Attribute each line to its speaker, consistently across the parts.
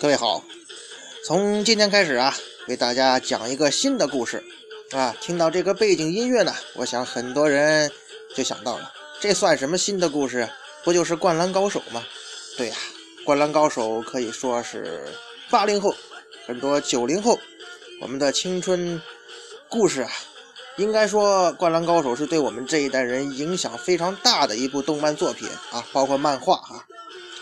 Speaker 1: 各位好，从今天开始啊，为大家讲一个新的故事啊。听到这个背景音乐呢，我想很多人就想到了，这算什么新的故事？不就是《灌篮高手》吗？对呀，《灌篮高手》可以说是八零后，很多九零后，我们的青春故事啊。应该说，《灌篮高手》是对我们这一代人影响非常大的一部动漫作品啊，包括漫画啊。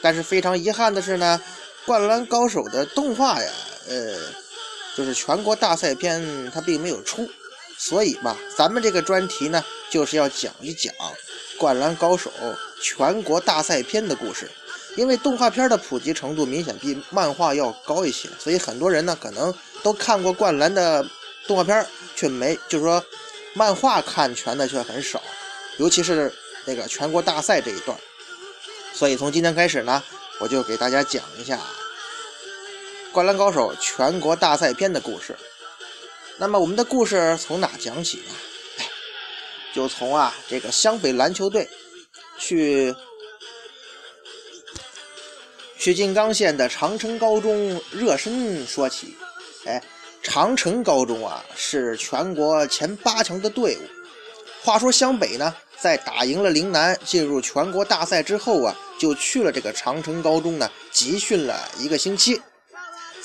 Speaker 1: 但是非常遗憾的是呢。《灌篮高手》的动画呀，呃，就是全国大赛篇，它并没有出，所以吧，咱们这个专题呢，就是要讲一讲《灌篮高手》全国大赛篇的故事。因为动画片的普及程度明显比漫画要高一些，所以很多人呢，可能都看过《灌篮》的动画片，却没，就是说，漫画看全的却很少，尤其是那个全国大赛这一段。所以从今天开始呢。我就给大家讲一下《灌篮高手》全国大赛篇的故事。那么我们的故事从哪讲起呢？就从啊这个湘北篮球队去去静冈县的长城高中热身说起。哎，长城高中啊是全国前八强的队伍。话说湘北呢，在打赢了陵南，进入全国大赛之后啊。就去了这个长城高中呢，集训了一个星期。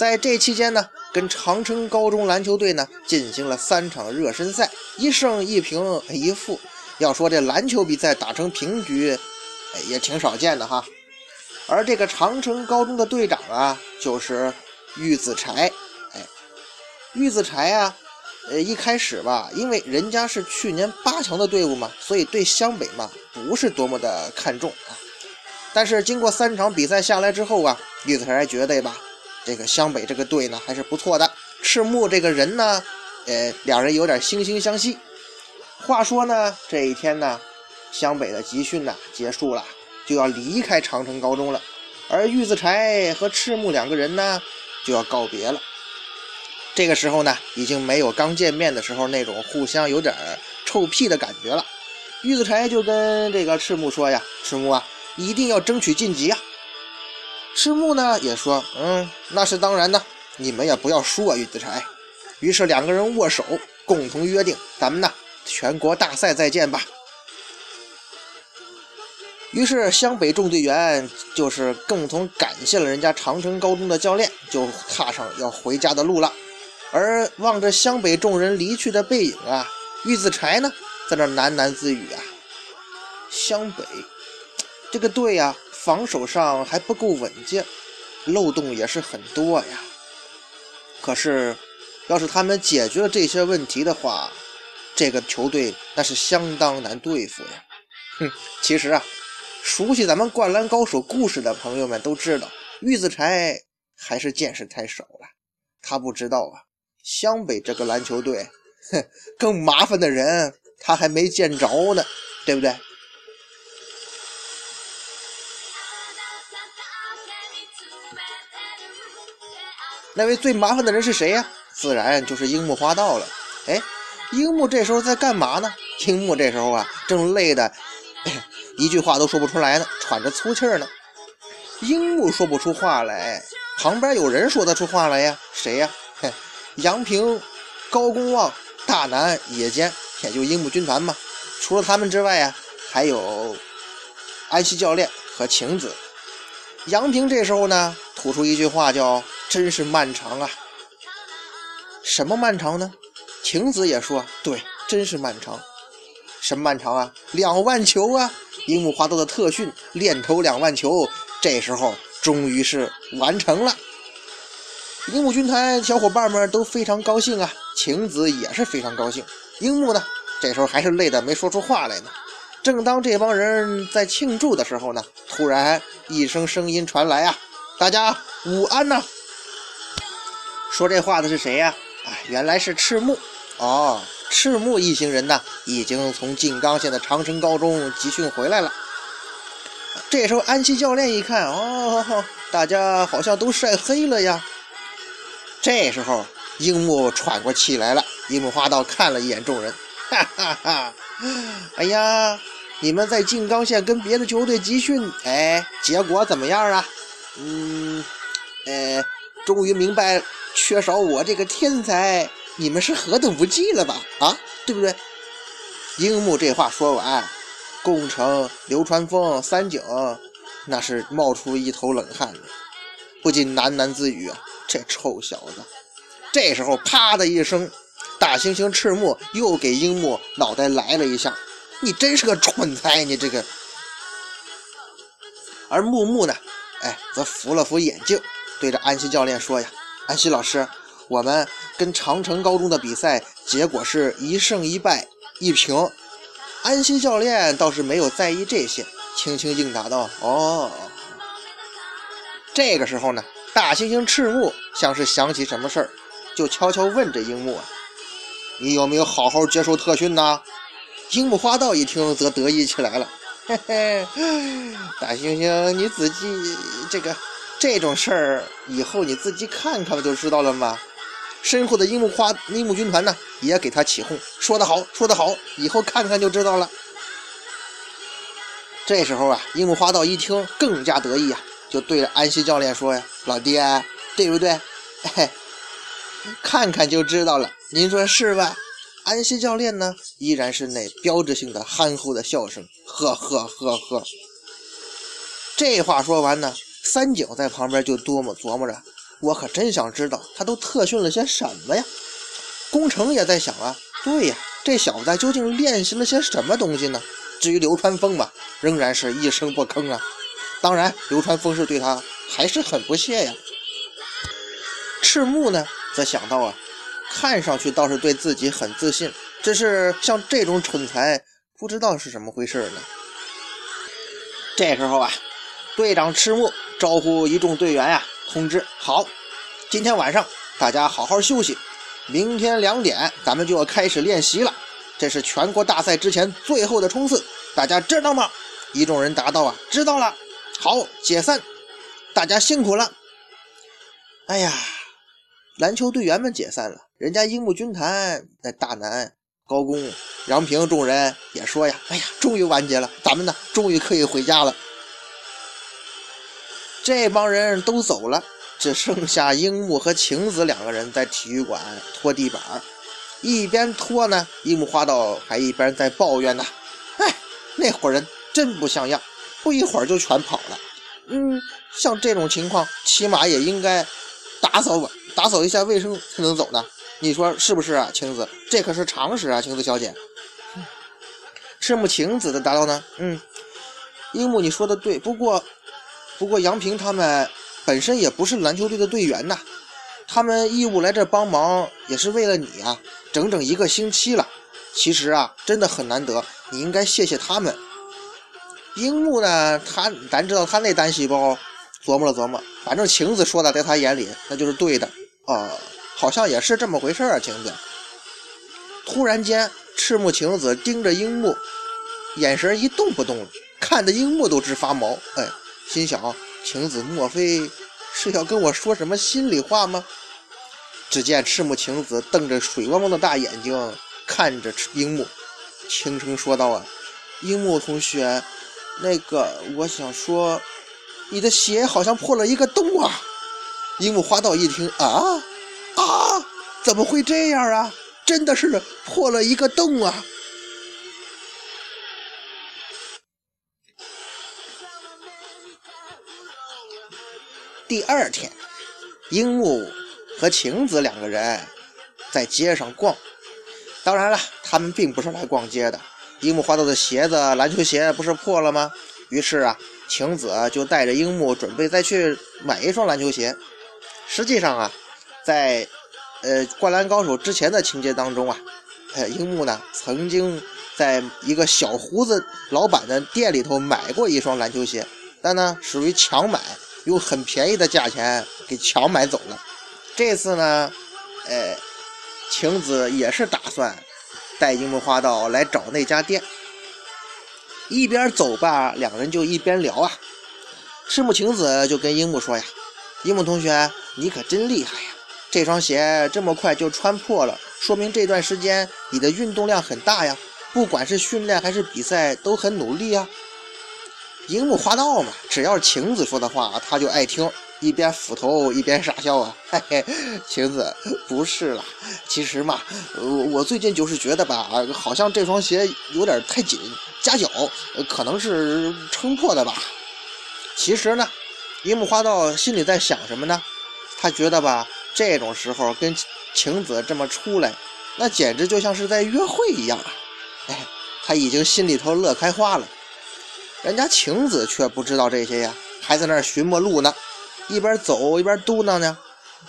Speaker 1: 在这期间呢，跟长城高中篮球队呢进行了三场热身赛，一胜一平一负。要说这篮球比赛打成平局，也挺少见的哈。而这个长城高中的队长啊，就是玉子柴。哎，玉子柴啊，呃，一开始吧，因为人家是去年八强的队伍嘛，所以对湘北嘛不是多么的看重啊。但是经过三场比赛下来之后啊，玉子才觉得吧，这个湘北这个队呢还是不错的。赤木这个人呢，呃，两人有点惺惺相惜。话说呢，这一天呢，湘北的集训呢结束了，就要离开长城高中了。而玉子柴和赤木两个人呢，就要告别了。这个时候呢，已经没有刚见面的时候那种互相有点臭屁的感觉了。玉子柴就跟这个赤木说呀：“赤木啊。”一定要争取晋级啊！赤木呢也说：“嗯，那是当然的，你们也不要输啊，玉子柴。”于是两个人握手，共同约定：“咱们呢，全国大赛再见吧。”于是湘北众队员就是共同感谢了人家长城高中的教练，就踏上要回家的路了。而望着湘北众人离去的背影啊，玉子柴呢在那喃喃自语啊：“湘北。”这个队呀，防守上还不够稳健，漏洞也是很多呀。可是，要是他们解决了这些问题的话，这个球队那是相当难对付呀。哼，其实啊，熟悉咱们《灌篮高手》故事的朋友们都知道，玉子柴还是见识太少了。他不知道啊，湘北这个篮球队，哼，更麻烦的人他还没见着呢，对不对？那位最麻烦的人是谁呀？自然就是樱木花道了。哎，樱木这时候在干嘛呢？樱木这时候啊，正累得 一句话都说不出来呢，喘着粗气呢。樱木说不出话来，旁边有人说得出话来呀？谁呀？杨平、高公望、大南、野间，也就樱木军团嘛。除了他们之外呀，还有安西教练和晴子。杨平这时候呢，吐出一句话叫。真是漫长啊！什么漫长呢？晴子也说对，真是漫长。什么漫长啊？两万球啊！樱木花道的特训练投两万球，这时候终于是完成了。樱木军团小伙伴们都非常高兴啊，晴子也是非常高兴。樱木呢，这时候还是累得没说出话来呢。正当这帮人在庆祝的时候呢，突然一声声音传来啊：“大家午安呐！”说这话的是谁呀？啊，原来是赤木。哦，赤木一行人呢，已经从静冈县的长城高中集训回来了。这时候安西教练一看，哦，大家好像都晒黑了呀。这时候樱木喘过气来了，樱木花道看了一眼众人，哈哈哈！哎呀，你们在静冈县跟别的球队集训，哎，结果怎么样啊？嗯，呃。终于明白缺少我这个天才，你们是何等不济了吧？啊，对不对？樱木这话说完，宫城、流川枫、三井那是冒出一头冷汗来，不禁喃喃自语：“，这臭小子！”这时候，啪的一声，大猩猩赤木又给樱木脑袋来了一下。你真是个蠢材，你这个。而木木呢，哎，则扶了扶眼镜，对着安西教练说：“呀，安西老师，我们跟长城高中的比赛结果是一胜一败一平。”安西教练倒是没有在意这些，轻轻应答道：“哦。”这个时候呢，大猩猩赤木像是想起什么事儿，就悄悄问着樱木：“你有没有好好接受特训呢？”樱木花道一听，则得意起来了：“ 嘿嘿，大猩猩，你自己这个这种事儿，以后你自己看看不就知道了吗？”身后的樱木花樱木军团呢，也给他起哄：“说得好，说得好，以后看看就知道了。”这时候啊，樱木花道一听，更加得意啊，就对着安西教练说：“呀，老爹，对不对？嘿，看看就知道了，您说是吧？”安西教练呢，依然是那标志性的憨厚的笑声，呵呵呵呵。这话说完呢，三井在旁边就多么琢磨着，我可真想知道他都特训了些什么呀。工程也在想啊，对呀，这小子究竟练习了些什么东西呢？至于流川枫嘛，仍然是一声不吭啊。当然，流川枫是对他还是很不屑呀。赤木呢，则想到啊。看上去倒是对自己很自信，只是像这种蠢材，不知道是怎么回事呢。这时候啊，队长赤木招呼一众队员呀，通知好，今天晚上大家好好休息，明天两点咱们就要开始练习了，这是全国大赛之前最后的冲刺，大家知道吗？一众人答道啊，知道了。好，解散，大家辛苦了。哎呀。篮球队员们解散了，人家樱木军团那大南、高宫、杨平众人也说呀：“哎呀，终于完结了，咱们呢，终于可以回家了。”这帮人都走了，只剩下樱木和晴子两个人在体育馆拖地板，一边拖呢，樱木花道还一边在抱怨呢：“哎，那伙人真不像样，不一会儿就全跑了。嗯，像这种情况，起码也应该打扫吧。”打扫一下卫生才能走呢，你说是不是啊，晴子？这可是常识啊，晴子小姐。赤木晴子的答道呢？嗯，樱木你说的对，不过，不过杨平他们本身也不是篮球队的队员呐，他们义务来这帮忙也是为了你啊，整整一个星期了。其实啊，真的很难得，你应该谢谢他们。樱木呢，他咱知道他那单细胞。琢磨了琢磨，反正晴子说的，在他眼里那就是对的啊，好像也是这么回事啊。晴子突然间，赤木晴子盯着樱木，眼神一动不动，看得樱木都直发毛。哎，心想晴子莫非是要跟我说什么心里话吗？只见赤木晴子瞪着水汪汪的大眼睛看着樱木，轻声说道：“啊，樱木同学，那个我想说。”你的鞋好像破了一个洞啊！樱木花道一听，啊啊，怎么会这样啊？真的是破了一个洞啊！第二天，樱木和晴子两个人在街上逛。当然了，他们并不是来逛街的。樱木花道的鞋子，篮球鞋不是破了吗？于是啊。晴子就带着樱木准备再去买一双篮球鞋。实际上啊，在呃《灌篮高手》之前的情节当中啊，呃，樱木呢曾经在一个小胡子老板的店里头买过一双篮球鞋，但呢属于强买，用很便宜的价钱给强买走了。这次呢，呃，晴子也是打算带樱木花道来找那家店。一边走吧，两人就一边聊啊。赤木晴子就跟樱木说呀：“樱木同学，你可真厉害呀！这双鞋这么快就穿破了，说明这段时间你的运动量很大呀。不管是训练还是比赛，都很努力啊。”樱木花道嘛，只要是晴子说的话，他就爱听。一边斧头一边傻笑啊。嘿嘿，晴子不是啦，其实嘛，我我最近就是觉得吧，好像这双鞋有点太紧，夹脚，可能是撑破的吧。其实呢，樱木花道心里在想什么呢？他觉得吧，这种时候跟晴子这么出来，那简直就像是在约会一样啊！哎，他已经心里头乐开花了。人家晴子却不知道这些呀，还在那儿寻摸路呢，一边走一边嘟囔呢。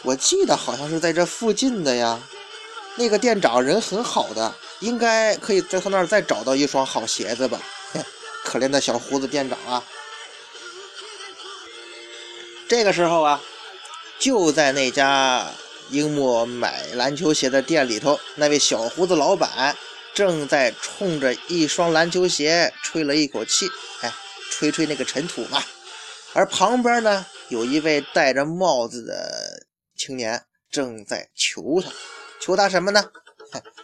Speaker 1: 我记得好像是在这附近的呀，那个店长人很好的，应该可以在他那儿再找到一双好鞋子吧？可怜的小胡子店长啊！这个时候啊。就在那家樱木买篮球鞋的店里头，那位小胡子老板正在冲着一双篮球鞋吹了一口气，哎，吹吹那个尘土嘛。而旁边呢，有一位戴着帽子的青年正在求他，求他什么呢？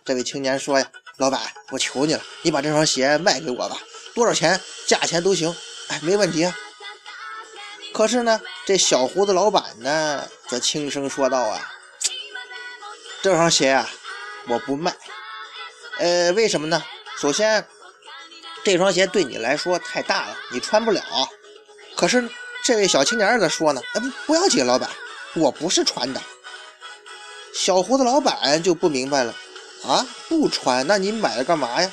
Speaker 1: 这位青年说呀：“老板，我求你了，你把这双鞋卖给我吧，多少钱，价钱都行，哎，没问题啊。”可是呢，这小胡子老板呢，则轻声说道：“啊，这双鞋啊，我不卖。呃，为什么呢？首先，这双鞋对你来说太大了，你穿不了。可是这位小青年在说呢：，哎，不，不要紧，老板，我不是穿的。小胡子老板就不明白了，啊，不穿，那你买了干嘛呀？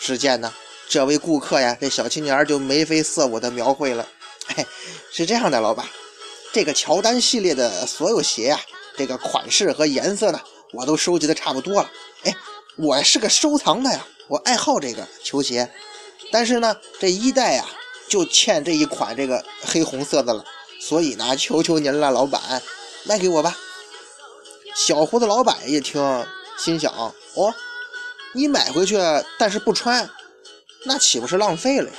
Speaker 1: 只见呢，这位顾客呀，这小青年就眉飞色舞的描绘了。”嘿，是这样的，老板，这个乔丹系列的所有鞋啊，这个款式和颜色呢，我都收集的差不多了。我是个收藏的呀，我爱好这个球鞋，但是呢，这一代啊，就欠这一款这个黑红色的了，所以呢，求求您了，老板，卖给我吧。小胡子老板一听，心想：哦，你买回去，但是不穿，那岂不是浪费了呀？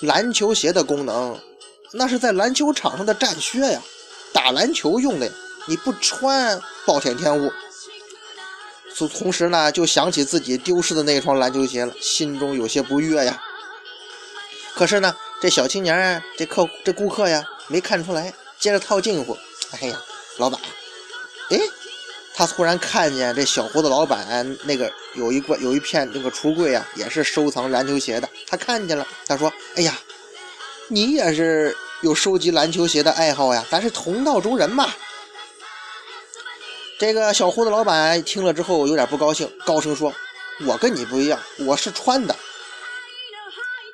Speaker 1: 篮球鞋的功能。那是在篮球场上的战靴呀，打篮球用的。你不穿，暴殄天物。同同时呢，就想起自己丢失的那双篮球鞋了，心中有些不悦呀。可是呢，这小青年，这客，这顾客呀，没看出来，接着套近乎。哎呀，老板，哎，他突然看见这小胡子老板那个有一个有一片那个橱柜啊，也是收藏篮球鞋的。他看见了，他说：“哎呀。”你也是有收集篮球鞋的爱好呀，咱是同道中人嘛。这个小胡子老板听了之后有点不高兴，高声说：“我跟你不一样，我是穿的。”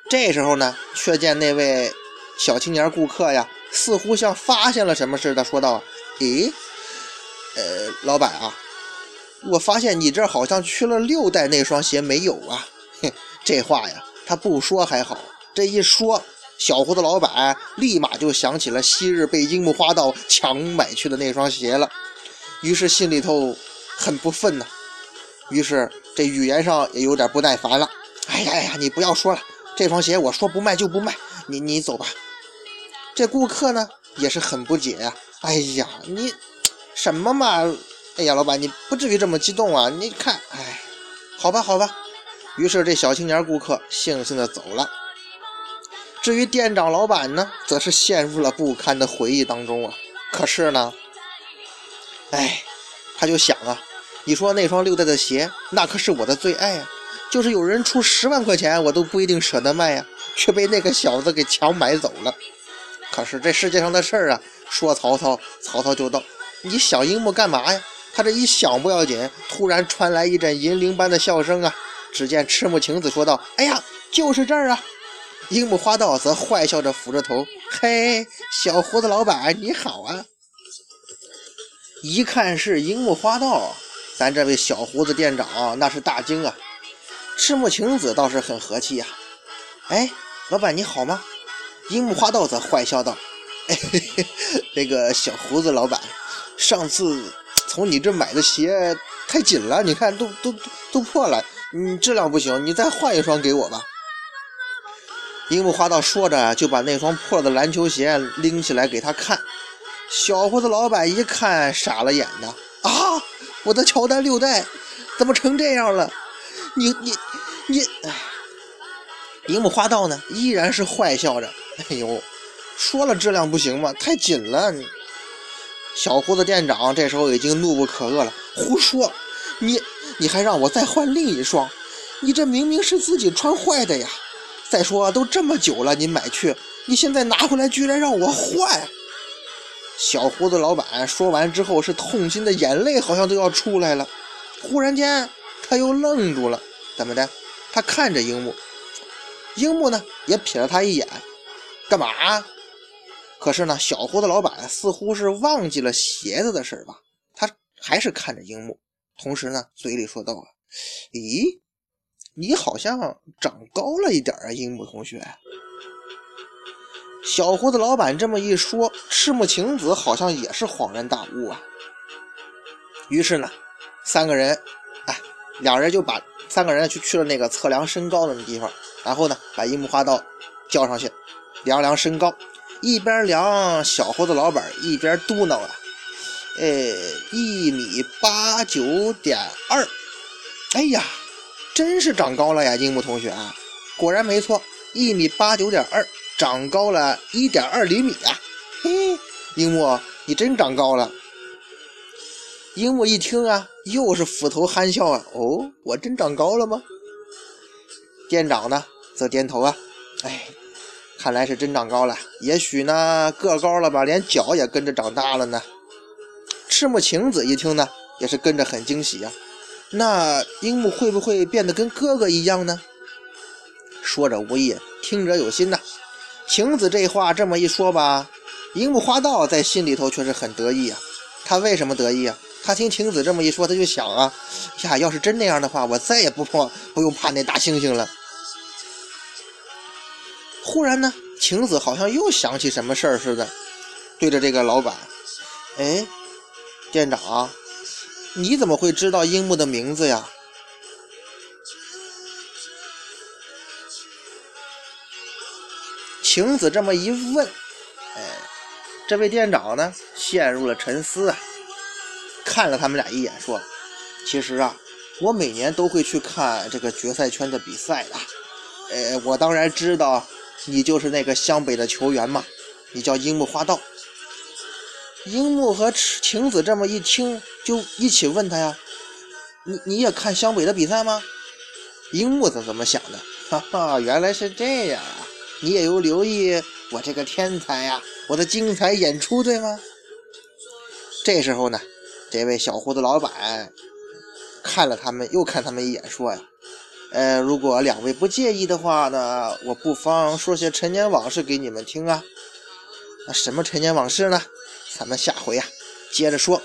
Speaker 1: 这时候呢，却见那位小青年顾客呀，似乎像发现了什么似的，说道：“咦，呃，老板啊，我发现你这好像缺了六代那双鞋没有啊？”哼，这话呀，他不说还好，这一说。小胡子老板立马就想起了昔日被樱木花道强买去的那双鞋了，于是心里头很不忿呐，于是这语言上也有点不耐烦了。哎呀呀，你不要说了，这双鞋我说不卖就不卖，你你走吧。这顾客呢也是很不解呀。哎呀，你什么嘛？哎呀，老板你不至于这么激动啊？你看，哎，好吧好吧。于是这小青年顾客悻悻的走了。至于店长老板呢，则是陷入了不堪的回忆当中啊。可是呢，哎，他就想啊，你说那双六代的鞋，那可是我的最爱啊，就是有人出十万块钱，我都不一定舍得卖呀，却被那个小子给强买走了。可是这世界上的事儿啊，说曹操，曹操就到。你想樱木干嘛呀？他这一想不要紧，突然传来一阵银铃般的笑声啊！只见赤木晴子说道：“哎呀，就是这儿啊！”樱木花道则坏笑着抚着头：“嘿，小胡子老板你好啊！”一看是樱木花道，咱这位小胡子店长那是大惊啊。赤木晴子倒是很和气呀：“哎，老板你好吗？”樱木花道则坏笑道：“嘿嘿，那个小胡子老板，上次从你这买的鞋太紧了，你看都都都破了，你质量不行，你再换一双给我吧。”樱木花道说着，就把那双破的篮球鞋拎起来给他看。小胡子老板一看，傻了眼呐。啊，我的乔丹六代怎么成这样了？你你你！哎，樱木花道呢，依然是坏笑着。哎呦，说了质量不行吗？太紧了。小胡子店长这时候已经怒不可遏了，胡说！你你还让我再换另一双？你这明明是自己穿坏的呀！再说都这么久了，你买去，你现在拿回来居然让我换！小胡子老板说完之后是痛心的眼泪好像都要出来了。忽然间他又愣住了，怎么的？他看着樱木，樱木呢也瞥了他一眼，干嘛？可是呢，小胡子老板似乎是忘记了鞋子的事吧？他还是看着樱木，同时呢，嘴里说道：“啊，咦，你好像长高了一点啊，樱木同学。”小胡子老板这么一说，赤木晴子好像也是恍然大悟啊。于是呢，三个人，哎，两人就把三个人去去了那个测量身高的那地方，然后呢，把樱木花道叫上去量量身高。一边量小胡子老板，一边嘟囔啊：“呃，一米八九点二。哎呀，真是长高了呀，樱木同学啊！果然没错，一米八九点二，长高了一点二厘米啊！嘿，樱木，你真长高了。”樱木一听啊，又是斧头憨笑啊：“哦，我真长高了吗？”店长呢，则点头啊：“哎。”看来是真长高了，也许呢个高了吧，连脚也跟着长大了呢。赤木晴子一听呢，也是跟着很惊喜呀。那樱木会不会变得跟哥哥一样呢？说者无意，听者有心呐。晴子这话这么一说吧，樱木花道在心里头却是很得意啊。他为什么得意啊？他听晴子这么一说，他就想啊，呀，要是真那样的话，我再也不怕不用怕那大猩猩了。忽然呢，晴子好像又想起什么事儿似的，对着这个老板：“哎，店长，你怎么会知道樱木的名字呀？”晴子这么一问，哎，这位店长呢陷入了沉思啊，看了他们俩一眼，说：“其实啊，我每年都会去看这个决赛圈的比赛的，呃，我当然知道。”你就是那个湘北的球员嘛？你叫樱木花道。樱木和晴子这么一听，就一起问他呀：“你你也看湘北的比赛吗？”樱木怎怎么想的？哈哈，原来是这样啊！你也有留意我这个天才呀，我的精彩演出，对吗？这时候呢，这位小胡子老板看了他们，又看他们一眼，说呀。呃，如果两位不介意的话呢，我不妨说些陈年往事给你们听啊。那什么陈年往事呢？咱们下回呀接着说。